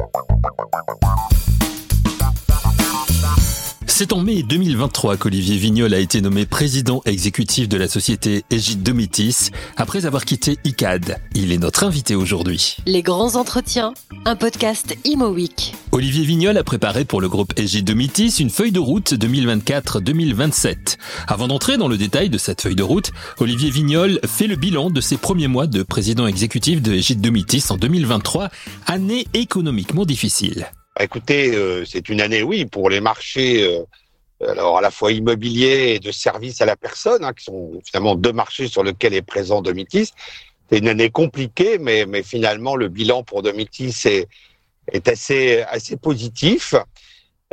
Bye-bye. C'est en mai 2023 qu'Olivier Vignol a été nommé président exécutif de la société Egide Domitis après avoir quitté ICAD. Il est notre invité aujourd'hui. Les grands entretiens, un podcast Imo Week. Olivier Vignol a préparé pour le groupe Egide Domitis une feuille de route 2024-2027. Avant d'entrer dans le détail de cette feuille de route, Olivier Vignol fait le bilan de ses premiers mois de président exécutif de Egide Domitis en 2023, année économiquement difficile. Bah, écoutez, euh, c'est une année, oui, pour les marchés, euh, alors à la fois immobiliers et de services à la personne, hein, qui sont finalement deux marchés sur lesquels est présent Domitis. C'est une année compliquée, mais, finalement le bilan pour Domitis est, assez positif.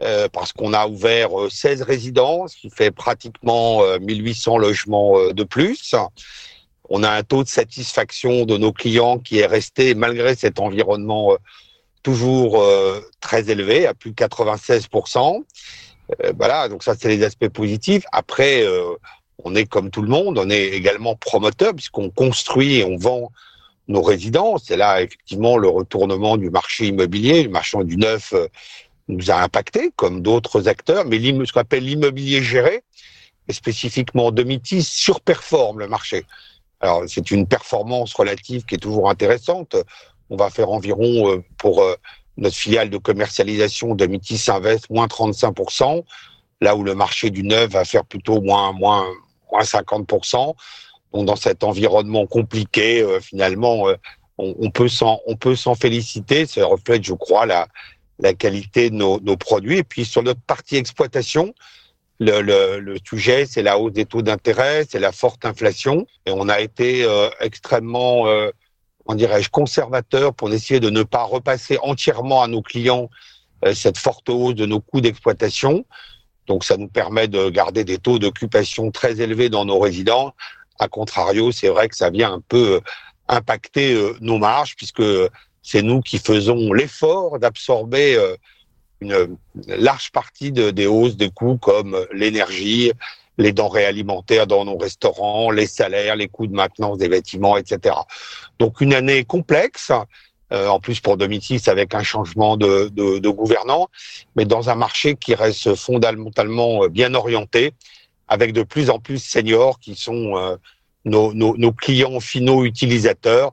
Euh, parce qu'on a ouvert 16 résidences, ce qui fait pratiquement 1800 logements de plus. On a un taux de satisfaction de nos clients qui est resté, malgré cet environnement toujours euh, très élevé, à plus de 96%. Euh, voilà, donc ça c'est les aspects positifs. Après, euh, on est comme tout le monde, on est également promoteur puisqu'on construit et on vend nos résidences. Et là, effectivement, le retournement du marché immobilier, le marché du neuf, nous a impacté, comme d'autres acteurs. Mais ce qu'on appelle l'immobilier géré, et spécifiquement Domitis, surperforme le marché. Alors, c'est une performance relative qui est toujours intéressante on va faire environ euh, pour euh, notre filiale de commercialisation de Mitis Invest moins 35%, là où le marché du neuf va faire plutôt moins moins moins 50%. Donc dans cet environnement compliqué, euh, finalement, on, peut s'en féliciter. Ça reflète, je crois, la la qualité de nos, nos produits. Et puis sur notre partie exploitation, le, le, sujet, c'est la hausse des taux d'intérêt, c'est la forte inflation. Et on a été extrêmement on dirais-je, conservateur pour essayer de ne pas repasser entièrement à nos clients euh, cette forte hausse de nos coûts d'exploitation. Donc ça nous permet de garder des taux d'occupation très élevés dans nos résidents. A contrario, c'est vrai que ça vient un peu euh, impacter euh, nos marges puisque c'est nous qui faisons l'effort d'absorber une large partie de, des hausses de coûts comme l'énergie, les denrées alimentaires dans nos restaurants, les salaires, les coûts de maintenance des bâtiments, etc. Donc une année complexe, euh, en plus pour Domitis avec un changement de, de, de, gouvernant, mais dans un marché qui reste fondamentalement euh, bien orienté, avec de plus en plus seniors qui sont euh, nos, nos, nos, clients finaux utilisateurs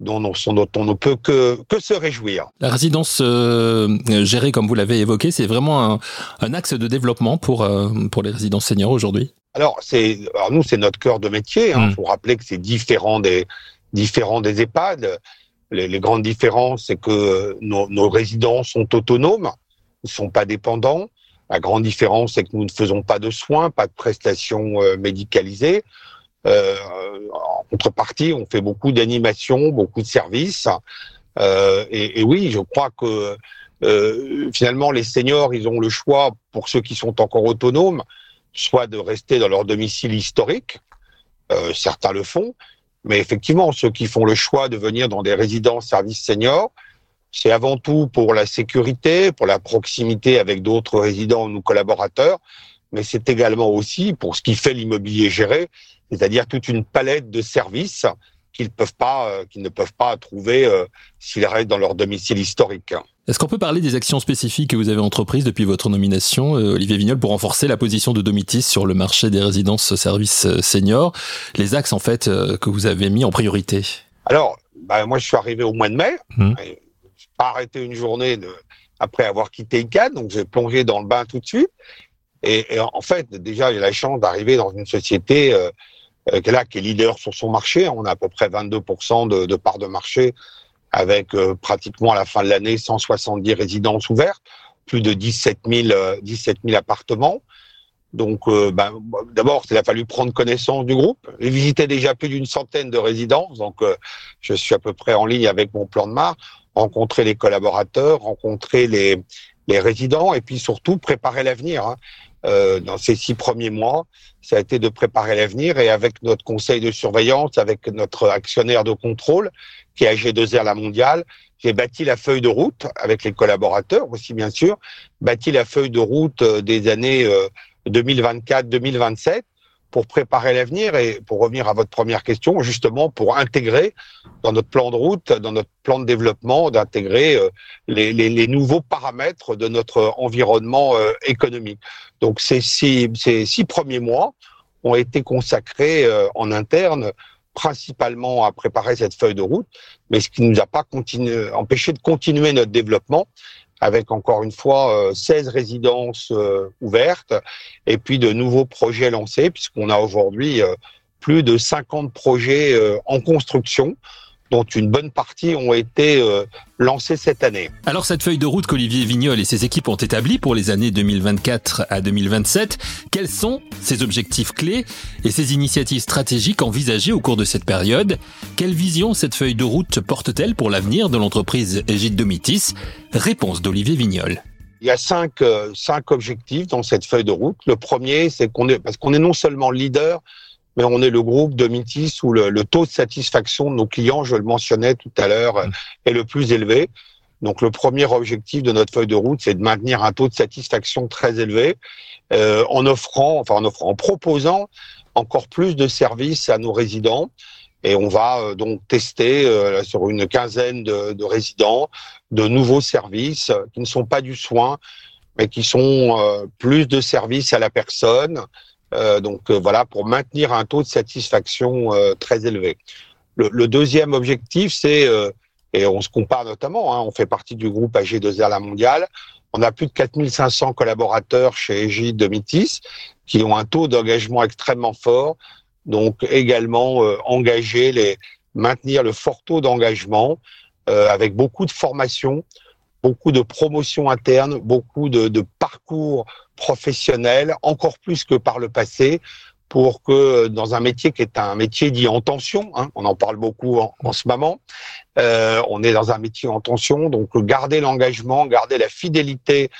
dont on, ne peut que, que se réjouir. La résidence euh, gérée, comme vous l'avez évoqué, c'est vraiment un, un, axe de développement pour, euh, pour les résidences seniors aujourd'hui alors, nous, c'est notre cœur de métier. Il hein. faut rappeler que c'est différent des, différent des EHPAD. Les, les grandes différences, c'est que nos, nos résidents sont autonomes, ne sont pas dépendants. La grande différence, c'est que nous ne faisons pas de soins, pas de prestations euh, médicalisées. Euh, en contrepartie, on fait beaucoup d'animation, beaucoup de services. Euh, et, et, oui, je crois que euh, finalement, les seniors, ils ont le choix, pour ceux qui sont encore autonomes, soit de rester dans leur domicile historique, euh, certains le font, mais effectivement, ceux qui font le choix de venir dans des résidences services seniors, c'est avant tout pour la sécurité, pour la proximité avec d'autres résidents ou collaborateurs, mais c'est également aussi pour ce qui fait l'immobilier géré, c'est-à-dire toute une palette de services qu'ils peuvent pas, euh, qu'ils ne peuvent pas trouver euh, s'ils restent dans leur domicile historique. Est-ce qu'on peut parler des actions spécifiques que vous avez entreprises depuis votre nomination, euh, Olivier Vignol, pour renforcer la position de Domitis sur le marché des résidences services seniors? Les axes en fait que vous avez mis en priorité? Alors, bah, moi je suis arrivé au mois de mai. Mmh. Je n'ai pas arrêté une journée de, après avoir quitté ICANN, donc j'ai plongé dans le bain tout de suite. Et, et en fait, déjà, j'ai la chance d'arriver dans une société euh, euh, là, qui est leader sur son marché. On a à peu près 22% de, de part de marché, avec euh, pratiquement à la fin de l'année 170 résidences ouvertes, plus de 17 000, 17 000 appartements. Donc, euh, ben, d'abord, il a fallu prendre connaissance du groupe. J'ai visité déjà plus d'une centaine de résidences, donc euh, je suis à peu près en ligne avec mon plan de marche. Rencontrer les collaborateurs, rencontrer les, les résidents, et puis surtout préparer l'avenir. Hein. Euh, dans ces six premiers mois, ça a été de préparer l'avenir. Et avec notre conseil de surveillance, avec notre actionnaire de contrôle, qui est AG2R La Mondiale, j'ai bâti la feuille de route avec les collaborateurs aussi bien sûr, bâti la feuille de route euh, des années 2024-2027 euh, pour préparer l'avenir et pour revenir à votre première question, justement pour intégrer dans notre plan de route, dans notre plan de développement, d'intégrer euh, les, nouveaux paramètres de notre environnement euh, économique. Donc ces six, ces six premiers mois ont été consacrés euh, en interne principalement à préparer cette feuille de route, mais ce qui ne nous a pas empêché de continuer notre développement avec encore une fois 16 euh, résidences euh, ouvertes et puis de nouveaux projets lancés puisqu'on a aujourd'hui euh, plus de 50 projets en construction dont une bonne partie ont été euh, lancées cette année. Alors cette feuille de route qu'Olivier Vignol et ses équipes ont établie pour les années 2024 à 2027, quels sont ses objectifs clés et ses initiatives stratégiques envisagées au cours de cette période? Quelle vision cette feuille de route porte-t-elle pour l'avenir de l'entreprise Égide Domitis Réponse d'Olivier Vignol. Il y a cinq, euh, cinq objectifs dans cette feuille de route. Le premier, c'est qu'on est, parce qu'on est non seulement leader mais on est le groupe de Mitis où le, taux de satisfaction de nos clients, je le mentionnais tout à l'heure, mm. est le plus élevé. Donc le premier objectif de notre feuille de route, c'est de maintenir un taux de satisfaction très élevé euh, en offrant, enfin en offrant, en proposant encore plus de services à nos résidents. Et on va euh, donc tester euh, sur une quinzaine de, de, résidents de nouveaux services qui ne sont pas du soin, mais qui sont euh, plus de services à la personne, euh, donc euh, voilà, pour maintenir un taux de satisfaction euh, très élevé. Le, deuxième objectif, c'est, et on se compare notamment, hein, on fait partie du groupe AG2R La Mondiale, on a plus de 4500 collaborateurs chez de Mitis qui ont un taux d'engagement extrêmement fort, donc également engager les maintenir le fort taux d'engagement avec beaucoup de formation, beaucoup de promotion interne, beaucoup de parcours professionnels, encore plus que par le passé, pour que dans un métier qui est un métier dit en tension, hein, on en parle beaucoup en, ce moment, euh, on est dans un métier en tension, donc garder l'engagement, garder la fidélité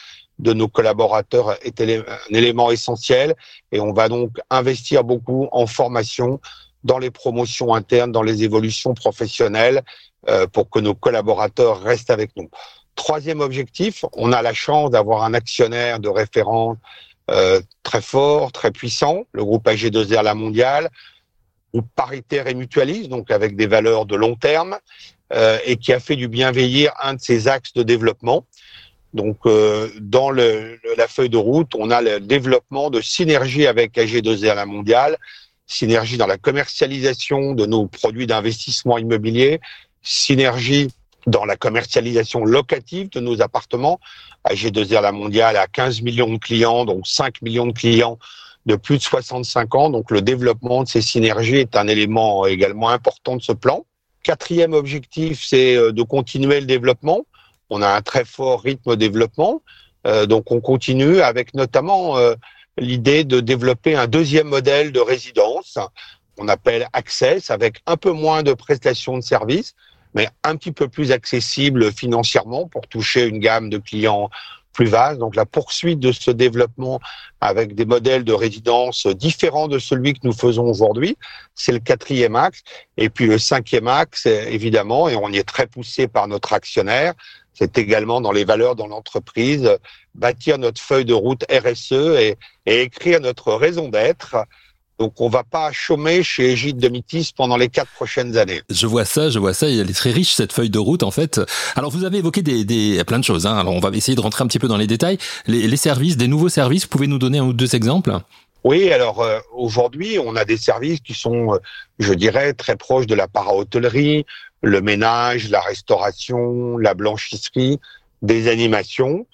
de nos collaborateurs est un élément essentiel et on va donc investir beaucoup en formation dans les promotions internes, dans les évolutions professionnelles euh, pour que nos collaborateurs restent avec nous. Troisième objectif, on a la chance d'avoir un actionnaire de référence euh, très fort, très puissant, le groupe AG2R La Mondiale, groupe paritaire et mutualiste, donc avec des valeurs de long terme, euh, et qui a fait du bienveillir un de ses axes de développement. Donc, euh, dans le, la feuille de route, on a le développement de synergie avec AG2R La Mondiale, synergie dans la commercialisation de nos produits d'investissement immobilier, synergie dans la commercialisation locative de nos appartements. AG2R La Mondiale a 15 millions de clients, donc 5 millions de clients de plus de 65 ans. Donc le développement de ces synergies est un élément également important de ce plan. Quatrième objectif, c'est euh, de continuer le développement. On a un très fort rythme de développement. Euh, donc on continue avec notamment euh, l'idée de développer un deuxième modèle de résidence. On appelle Access avec un peu moins de prestations de services mais un petit peu plus accessible financièrement pour toucher une gamme de clients plus vaste. Donc la poursuite de ce développement avec des modèles de résidence différents de celui que nous faisons aujourd'hui, c'est le quatrième axe. Et puis le cinquième axe, évidemment, et on y est très poussé par notre actionnaire, c'est également dans les valeurs dans l'entreprise, bâtir notre feuille de route RSE et, et écrire notre raison d'être donc on va pas chômer chez Egide de Mitis pendant les quatre prochaines années. Je vois ça, je vois ça. Elle est très riche cette feuille de route en fait. Alors vous avez évoqué des, des plein de choses. Hein. Alors on va essayer de rentrer un petit peu dans les détails. Les, les services, des nouveaux services. Vous pouvez nous donner un ou deux exemples? Oui, alors euh, aujourd'hui on a des services qui sont, euh, je dirais, très proches de la para-hôtellerie, le ménage, la restauration, la blanchisserie, des animations.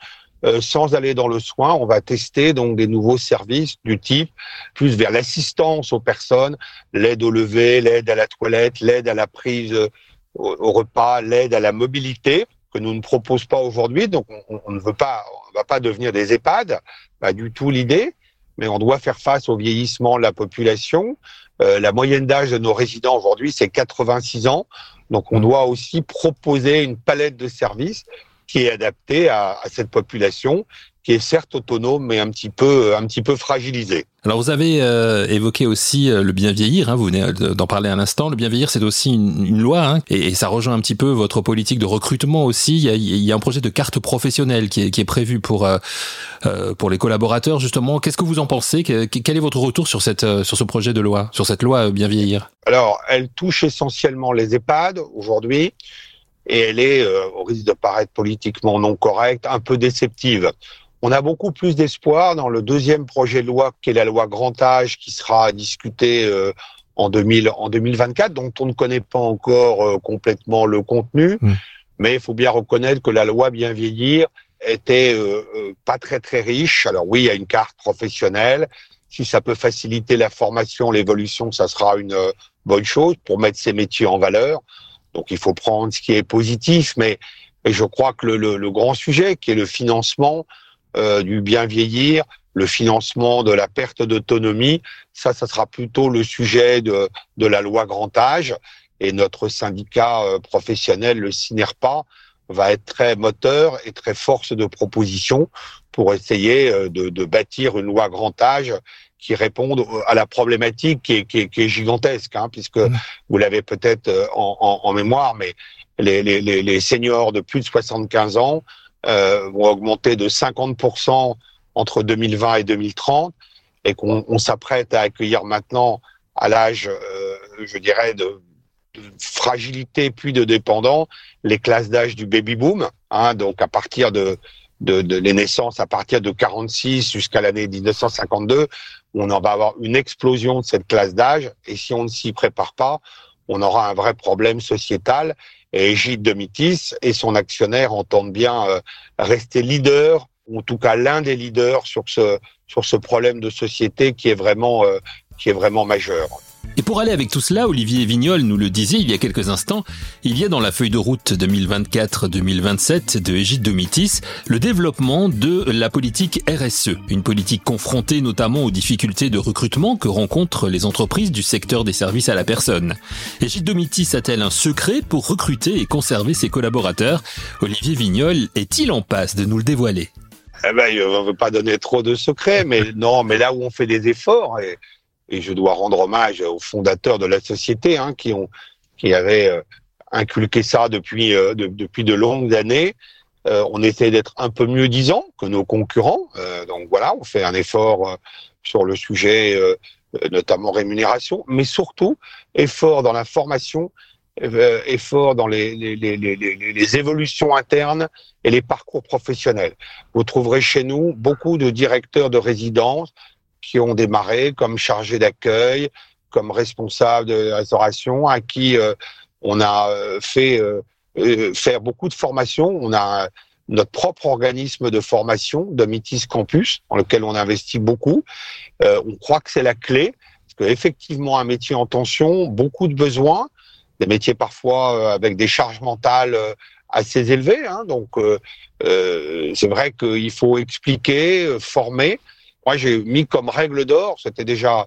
Euh, sans aller dans le soin, on va tester donc des nouveaux services du type plus vers l'assistance aux personnes, l'aide au lever, l'aide à la toilette, l'aide à la prise euh, au, repas, l'aide à la mobilité que nous ne proposons pas aujourd'hui. Donc on, ne veut pas, on va pas devenir des EHPAD, pas du tout l'idée, mais on doit faire face au vieillissement de la population. Euh, la moyenne d'âge de nos résidents aujourd'hui c'est 86 ans, donc on doit aussi proposer une palette de services qui est adapté à, à cette population, qui est certes autonome, mais un petit peu, un petit peu fragilisé. Alors vous avez euh, évoqué aussi euh, le bien vieillir, hein, vous venez d'en parler un instant. Le bien vieillir, c'est aussi une, une loi, hein, et, et, ça rejoint un petit peu votre politique de recrutement aussi. Il y a, il y a un projet de carte professionnelle qui est, qui est prévu pour euh, euh pour les collaborateurs justement. Qu'est-ce que vous en pensez? Quel est votre retour sur cette sur ce projet de loi, sur cette loi bien vieillir? Alors, elle touche essentiellement les EHPAD aujourd'hui, et elle est, au risque de paraître politiquement non correcte, un peu déceptive. On a beaucoup plus d'espoir dans le deuxième projet de loi, qui est la loi grand âge, qui sera discuté euh, en, 2000, en 2024, dont on ne connaît pas encore euh, complètement le contenu. Mmh. Mais il faut bien reconnaître que la loi bien vieillir était euh, euh, pas très très riche. Alors oui, il y a une carte professionnelle. Si ça peut faciliter la formation, l'évolution, ça sera une bonne chose pour mettre ces métiers en valeur. Donc il faut prendre ce qui est positif, mais, je crois que le, le, le grand sujet, qui est le financement, euh, du bien vieillir, le financement de la perte d'autonomie, ça, ça sera plutôt le sujet de, de la loi grand âge. Et notre syndicat euh, professionnel, le CINERPA, va être très moteur et très force de proposition pour essayer euh, de, de bâtir une loi grand âge qui réponde à la problématique qui est, qui est, qui est gigantesque, hein, puisque mmh. vous l'avez peut-être en, en, en, mémoire, mais les, les, les seniors de plus de 75 ans euh, vont augmenter de 50% entre 2020 et 2030 et qu'on s'apprête à accueillir maintenant à l'âge, euh, je dirais, de, de, fragilité puis de dépendant, les classes d'âge du baby boom. Hein, donc à partir de, de, de, les naissances à partir de 46 jusqu'à l'année 1952, on en va avoir une explosion de cette classe d'âge. Et si on ne s'y prépare pas, on aura un vrai problème sociétal et Gilles Domitis et son actionnaire entendent bien euh, rester leader, ou en tout cas l'un des leaders sur ce, sur ce problème de société qui est vraiment, euh, qui est vraiment majeur. Et pour aller avec tout cela, Olivier Vignol nous le disait il y a quelques instants, il y a dans la feuille de route 2024-2027 de Égide Domitis le développement de la politique RSE, une politique confrontée notamment aux difficultés de recrutement que rencontrent les entreprises du secteur des services à la personne. Égide Domitis a-t-elle un secret pour recruter et conserver ses collaborateurs? Olivier Vignol est-il en passe de nous le dévoiler? Eh ben, on ne veut pas donner trop de secrets, mais non, mais là où on fait des efforts, et je dois rendre hommage aux fondateurs de la société hein, qui ont qui avaient euh, inculqué ça depuis euh, de, depuis de longues années. Euh, on essaie d'être un peu mieux disant que nos concurrents. Euh, donc voilà, on fait un effort euh, sur le sujet, euh, notamment rémunération, mais surtout effort dans la formation, effort dans les, les, les, les, évolutions internes et les parcours professionnels. Vous trouverez chez nous beaucoup de directeurs de résidence, qui ont démarré comme chargés d'accueil, comme responsables de restauration, à qui euh, on a euh, fait euh, faire beaucoup de formations. On a notre propre organisme de formation, Domitis Campus, dans lequel on investit beaucoup. on croit que c'est la clé, parce qu'effectivement, un métier en tension, beaucoup de besoins, des métiers parfois avec des charges mentales assez élevées. Hein, donc, c'est vrai qu'il faut expliquer, former. Moi, j'ai mis comme règle d'or, c'était déjà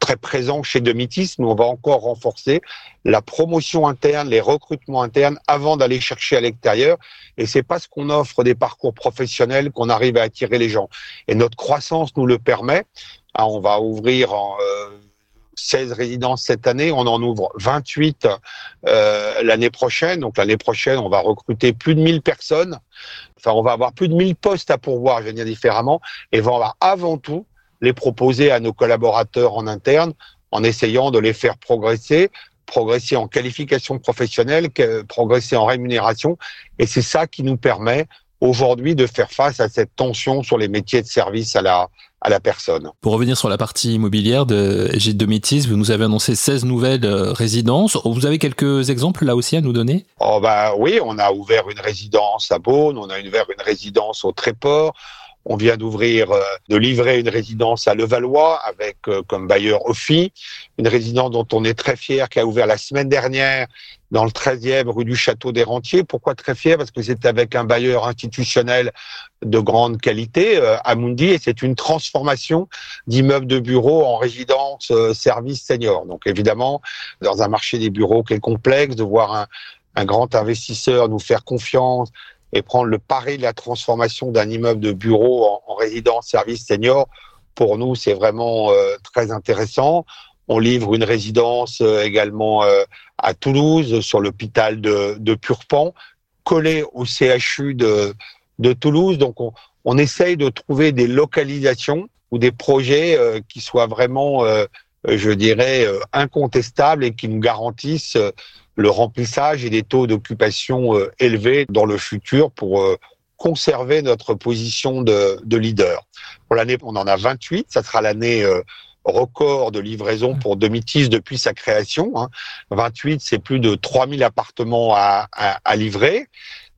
très présent chez Domitis, mais on va encore renforcer la promotion interne, les recrutements internes avant d'aller chercher à l'extérieur. Et c'est parce qu'on offre des parcours professionnels qu'on arrive à attirer les gens. Et notre croissance nous le permet. Ah, on va ouvrir en, euh, 16 résidences cette année, on en ouvre 28 euh, l'année prochaine. Donc l'année prochaine, on va recruter plus de 1000 personnes. Enfin, on va avoir plus de 1000 postes à pourvoir, je vais dire différemment, et on va avant tout les proposer à nos collaborateurs en interne en essayant de les faire progresser, progresser en qualification professionnelle, progresser en rémunération. Et c'est ça qui nous permet aujourd'hui de faire face à cette tension sur les métiers de service à la, à la personne. Pour revenir sur la partie immobilière de Gilles Domitis, vous nous avez annoncé 16 nouvelles euh, résidences. Vous avez quelques exemples là aussi à nous donner? Oh bah oui, on a ouvert une résidence à Beaune, on a ouvert une résidence au Tréport, on vient d'ouvrir, euh, de livrer une résidence à Levallois avec euh, comme bailleur Ophi, une résidence dont on est très fier, qui a ouvert la semaine dernière dans le 13e rue du Château des Rentiers. Pourquoi très fier? Parce que c'est avec un bailleur institutionnel de grande qualité, euh, Amundi, et c'est une transformation d'immeubles de bureaux en résidence service senior. Donc évidemment, dans un marché des bureaux qui est complexe, de voir un, un grand investisseur nous faire confiance et prendre le pari de la transformation d'un immeuble de bureau en, en résidence service senior, pour nous, c'est vraiment euh, très intéressant. On livre une résidence euh, également euh, à Toulouse, sur l'hôpital de, de Purpan, collé au CHU de, de Toulouse. Donc, on, on essaye de trouver des localisations ou des projets qui soient vraiment, je dirais, incontestables et qui nous garantissent le remplissage et des taux d'occupation élevés dans le futur pour conserver notre position de, de leader. Pour l'année, on en a 28. Ça sera l'année euh, record de livraison pour Domitis depuis sa création. Hein. 28, c'est plus de 3000 appartements à, livrer.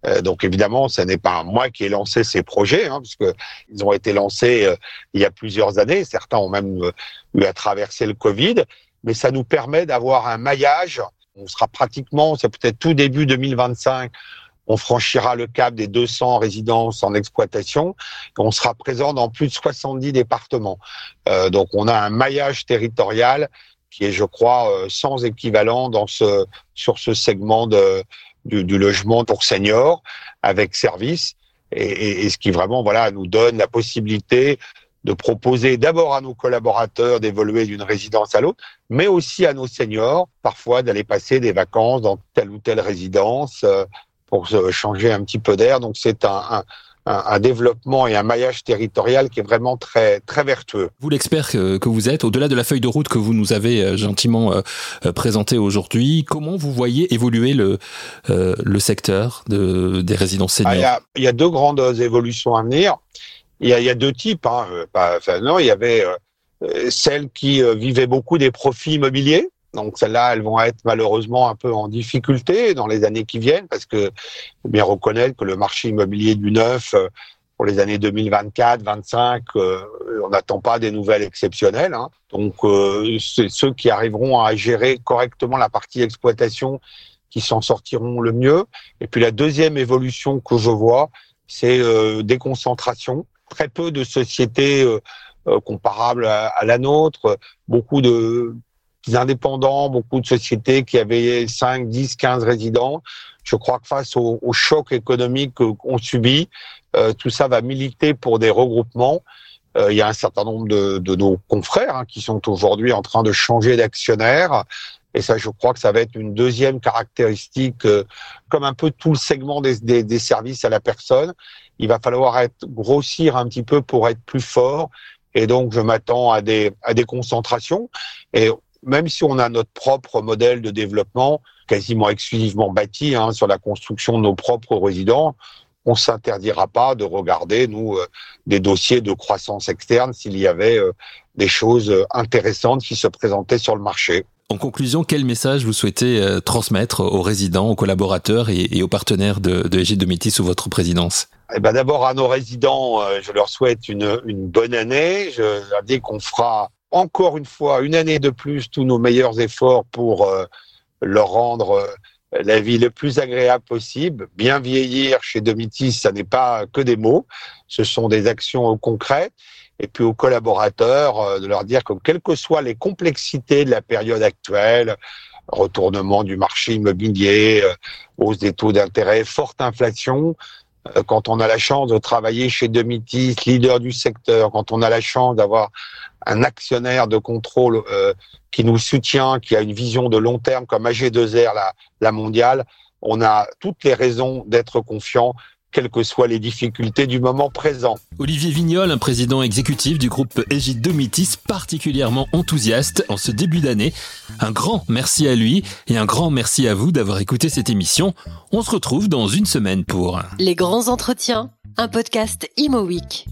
Euh, donc évidemment, ce n'est pas moi qui ai lancé ces projets, hein, parce ils ont été lancés euh, il y a plusieurs années. Certains ont même euh, eu à traverser le Covid, mais ça nous permet d'avoir un maillage. On sera pratiquement, c'est peut-être tout début 2025, on franchira le cap des 200 résidences en exploitation. on sera présent dans plus de 70 départements. Euh, donc on a un maillage territorial qui est, je crois, euh, sans équivalent dans ce, sur ce segment de, du, du logement pour seniors avec service. Et, et, ce qui vraiment voilà nous donne la possibilité de proposer d'abord à nos collaborateurs d'évoluer d'une résidence à l'autre, mais aussi à nos seniors, parfois d'aller passer des vacances dans telle ou telle résidence, euh, pour changer un petit peu d'air. Donc c'est un, un un, développement et un maillage territorial qui est vraiment très très vertueux. Vous l'expert que, que, vous êtes, au-delà de la feuille de route que vous nous avez euh, gentiment euh, euh, présentée aujourd'hui, comment vous voyez évoluer le euh, le secteur de, des résidences seniors ah, il, y a, il, y a, deux grandes évolutions à venir. Il y a, il y a deux types. Hein. Pas, enfin, non, il y avait euh, celles qui vivaient beaucoup des profits immobiliers donc celles-là, elles vont être malheureusement un peu en difficulté dans les années qui viennent parce que faut bien reconnaître que le marché immobilier du neuf euh, pour les années 2024, 25, euh, on n'attend pas des nouvelles exceptionnelles. Hein. Donc euh, c'est ceux qui arriveront à gérer correctement la partie exploitation qui s'en sortiront le mieux. Et puis la deuxième évolution que je vois, c'est euh, déconcentration. Très peu de sociétés euh, comparables à, la nôtre, beaucoup de indépendants, beaucoup de sociétés qui avaient 5, 10, 15 résidents. Je crois que face au, choc économique qu'on subit, euh, tout ça va militer pour des regroupements. Euh, il y a un certain nombre de, de nos confrères hein, qui sont aujourd'hui en train de changer d'actionnaire. Et ça, je crois que ça va être une deuxième caractéristique, euh, comme un peu tout le segment des, des, des, services à la personne. Il va falloir être grossir un petit peu pour être plus fort. Et donc, je m'attends à des, à des concentrations. Et même si on a notre propre modèle de développement quasiment exclusivement bâti hein, sur la construction de nos propres résidents, on s'interdira pas de regarder nous euh, des dossiers de croissance externe s'il y avait euh, des choses euh, intéressantes qui se présentaient sur le marché. En conclusion, quel message vous souhaitez euh, transmettre aux résidents, aux collaborateurs et, aux partenaires de, de Égide sous votre présidence? Eh ben D'abord, à nos résidents, euh, je leur souhaite une, bonne année. Je leur dis qu'on fera encore une fois, une année de plus, tous nos meilleurs efforts pour euh, leur rendre la vie le plus agréable possible. Bien vieillir chez Domitis, ça n'est pas que des mots, ce sont des actions concrètes. Et puis aux collaborateurs, euh, de leur dire que quelles que soient les complexités de la période actuelle, retournement du marché immobilier, euh, hausse des taux d'intérêt, forte inflation, euh, quand on a la chance de travailler chez Domitis, leader du secteur, quand on a la chance d'avoir un actionnaire de contrôle euh, qui nous soutient, qui a une vision de long terme comme AG2R, la, la mondiale, on a toutes les raisons d'être confiant quelles que soient les difficultés du moment présent. Olivier Vignol, un président exécutif du groupe Égide Domitis, particulièrement enthousiaste en ce début d'année. Un grand merci à lui et un grand merci à vous d'avoir écouté cette émission. On se retrouve dans une semaine pour Les grands entretiens, un podcast Imo Week.